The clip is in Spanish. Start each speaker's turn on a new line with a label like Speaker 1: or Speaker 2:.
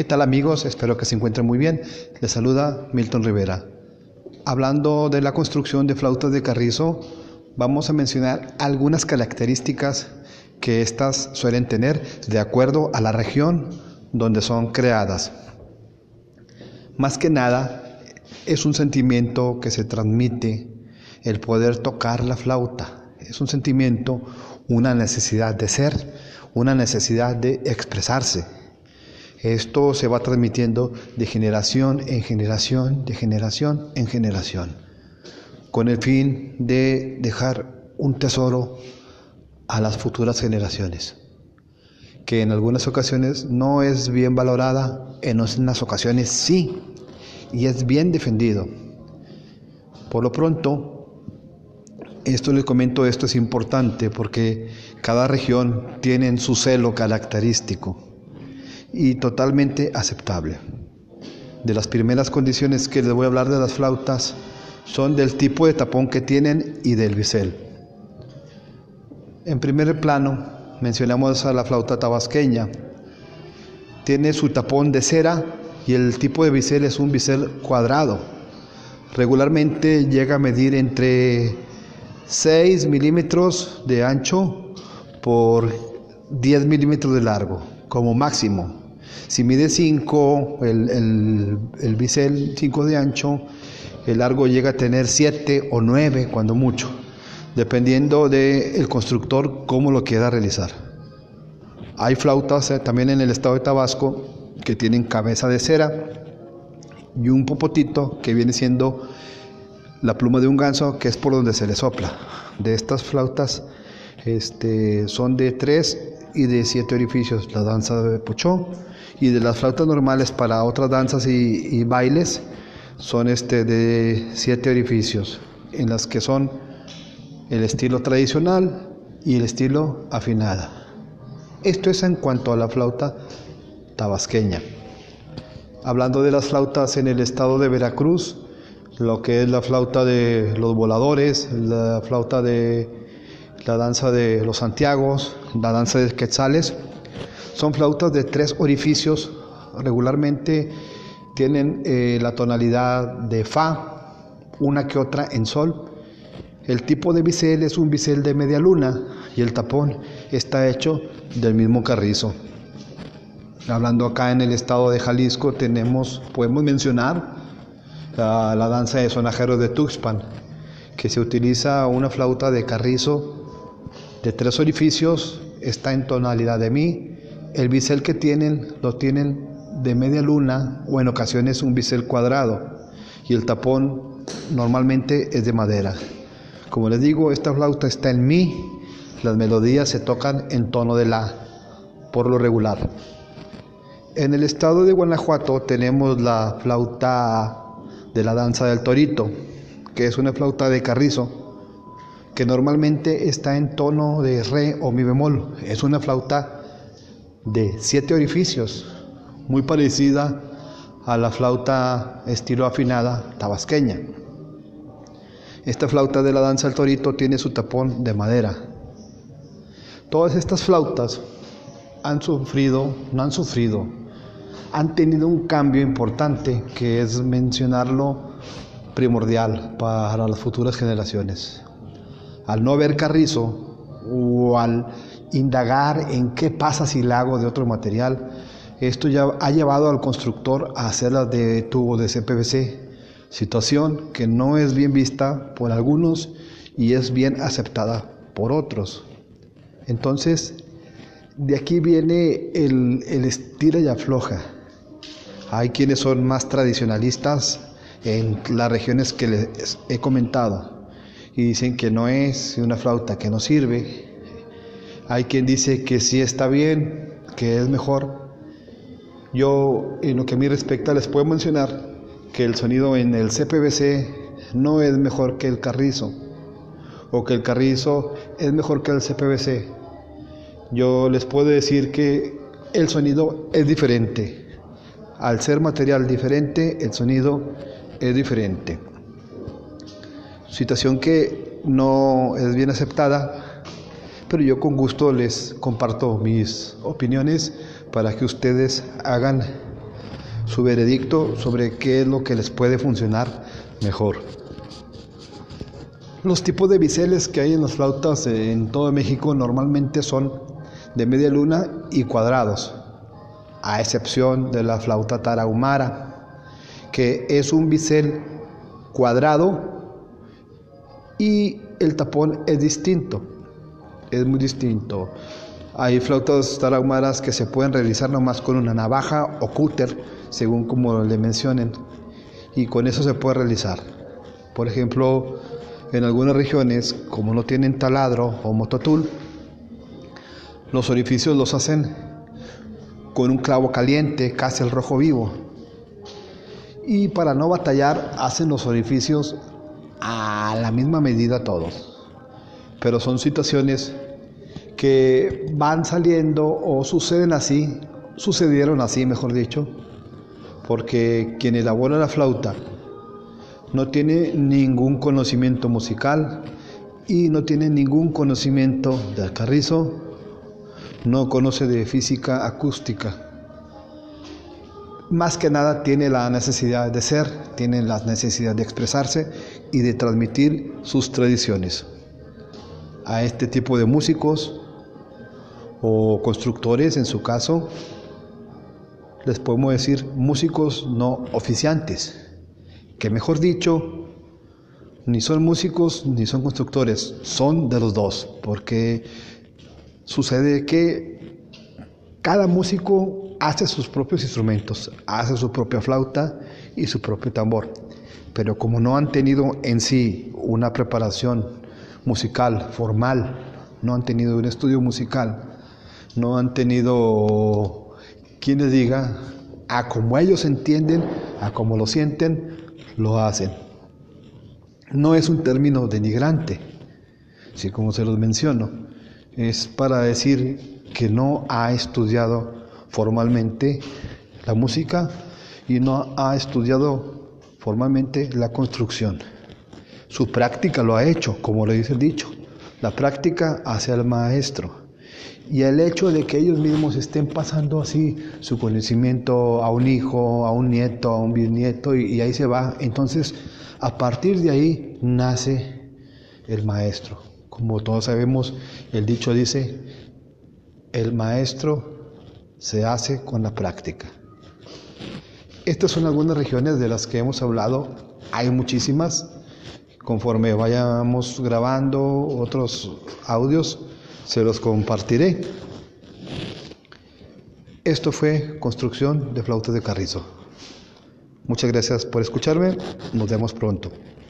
Speaker 1: ¿Qué tal amigos? Espero que se encuentren muy bien. Les saluda Milton Rivera. Hablando de la construcción de flautas de carrizo, vamos a mencionar algunas características que éstas suelen tener de acuerdo a la región donde son creadas. Más que nada, es un sentimiento que se transmite el poder tocar la flauta. Es un sentimiento, una necesidad de ser, una necesidad de expresarse. Esto se va transmitiendo de generación en generación, de generación en generación, con el fin de dejar un tesoro a las futuras generaciones, que en algunas ocasiones no es bien valorada, en otras ocasiones sí, y es bien defendido. Por lo pronto, esto les comento, esto es importante porque cada región tiene su celo característico y totalmente aceptable. De las primeras condiciones que les voy a hablar de las flautas son del tipo de tapón que tienen y del bisel. En primer plano mencionamos a la flauta tabasqueña. Tiene su tapón de cera y el tipo de bisel es un bisel cuadrado. Regularmente llega a medir entre 6 milímetros de ancho por 10 milímetros de largo, como máximo. Si mide 5, el, el, bisel 5 de ancho, el largo llega a tener 7 o 9 cuando mucho, dependiendo del constructor cómo lo quiera realizar. Hay flautas eh, también en el estado de Tabasco que tienen cabeza de cera y un popotito que viene siendo la pluma de un ganso que es por donde se le sopla. De estas flautas este, son de 3 y de 7 orificios, la danza de Pochó y de las flautas normales para otras danzas y, bailes son este de siete orificios, en las que son el estilo tradicional y el estilo afinada. Esto es en cuanto a la flauta tabasqueña. Hablando de las flautas en el estado de Veracruz, lo que es la flauta de los voladores, la flauta de la danza de los Santiagos, la danza de Quetzales, son flautas de tres orificios, regularmente tienen eh, la tonalidad de Fa, una que otra en Sol. El tipo de bisel es un bisel de media luna y el tapón está hecho del mismo carrizo. Hablando acá en el estado de Jalisco, tenemos, podemos mencionar la, la danza de sonajeros de Tuxpan, que se utiliza una flauta de carrizo de tres orificios, está en tonalidad de Mi, el bisel que tienen lo tienen de media luna o en ocasiones un bisel cuadrado y el tapón normalmente es de madera. Como les digo, esta flauta está en mi, las melodías se tocan en tono de la, por lo regular. En el estado de Guanajuato tenemos la flauta de la danza del torito, que es una flauta de carrizo, que normalmente está en tono de re o mi bemol. Es una flauta de siete orificios, muy parecida a la flauta estilo afinada tabasqueña. Esta flauta de la danza del torito tiene su tapón de madera. Todas estas flautas han sufrido, no han sufrido, han tenido un cambio importante que es mencionarlo primordial para las futuras generaciones. Al no haber carrizo o al indagar en qué pasa si la hago de otro material. Esto ya ha llevado al constructor a hacerla de tubo de CPVC, situación que no es bien vista por algunos y es bien aceptada por otros. Entonces, de aquí viene el, el estira y afloja. Hay quienes son más tradicionalistas en las regiones que les he comentado y dicen que no es una flauta que no sirve, hay quien dice que sí está bien, que es mejor. Yo, en lo que a mí respecta, les puedo mencionar que el sonido en el CPVC no es mejor que el carrizo, o que el carrizo es mejor que el CPVC. Yo les puedo decir que el sonido es diferente. Al ser material diferente, el sonido es diferente. Situación que no es bien aceptada pero yo con gusto les comparto mis opiniones para que ustedes hagan su veredicto sobre qué es lo que les puede funcionar mejor. Los tipos de biseles que hay en las flautas en todo México normalmente son de media luna y cuadrados, a excepción de la flauta tarahumara, que es un bisel cuadrado y el tapón es distinto, es muy distinto. Hay flautas tarahumaras que se pueden realizar nomás con una navaja o cúter, según como le mencionen, y con eso se puede realizar. Por ejemplo, en algunas regiones, como no tienen taladro o mototul, los orificios los hacen con un clavo caliente, casi el rojo vivo. Y para no batallar, hacen los orificios a la misma medida todos. Pero son situaciones que van saliendo o suceden así, sucedieron así, mejor dicho, porque quien elabora la flauta no tiene ningún conocimiento musical y no tiene ningún conocimiento del carrizo, no conoce de física acústica. Más que nada tiene la necesidad de ser, tiene la necesidad de expresarse y de transmitir sus tradiciones. A este tipo de músicos o constructores, en su caso, les podemos decir músicos no oficiantes que mejor dicho, ni son músicos ni son constructores, son de los dos, porque sucede que cada músico hace sus propios instrumentos, hace su propia flauta y su propio tambor, pero como no han tenido en sí una preparación musical formal, no han tenido un estudio musical, no han tenido quien les diga a como ellos entienden, a como lo sienten, lo hacen. No es un término denigrante, si como se los menciono, es para decir que no ha estudiado formalmente la música y no ha estudiado formalmente la construcción. Su práctica lo ha hecho, como le dice el dicho. La práctica hace al maestro. Y el hecho de que ellos mismos estén pasando así su conocimiento a un hijo, a un nieto, a un bisnieto, y, ahí se va. Entonces, a partir de ahí nace el maestro. Como todos sabemos, el dicho dice, el maestro se hace con la práctica. Estas son algunas regiones de las que hemos hablado. Hay muchísimas. Conforme vayamos grabando otros audios, se los compartiré. Esto fue Construcción de Flautas de Carrizo. Muchas gracias por escucharme. Nos vemos pronto.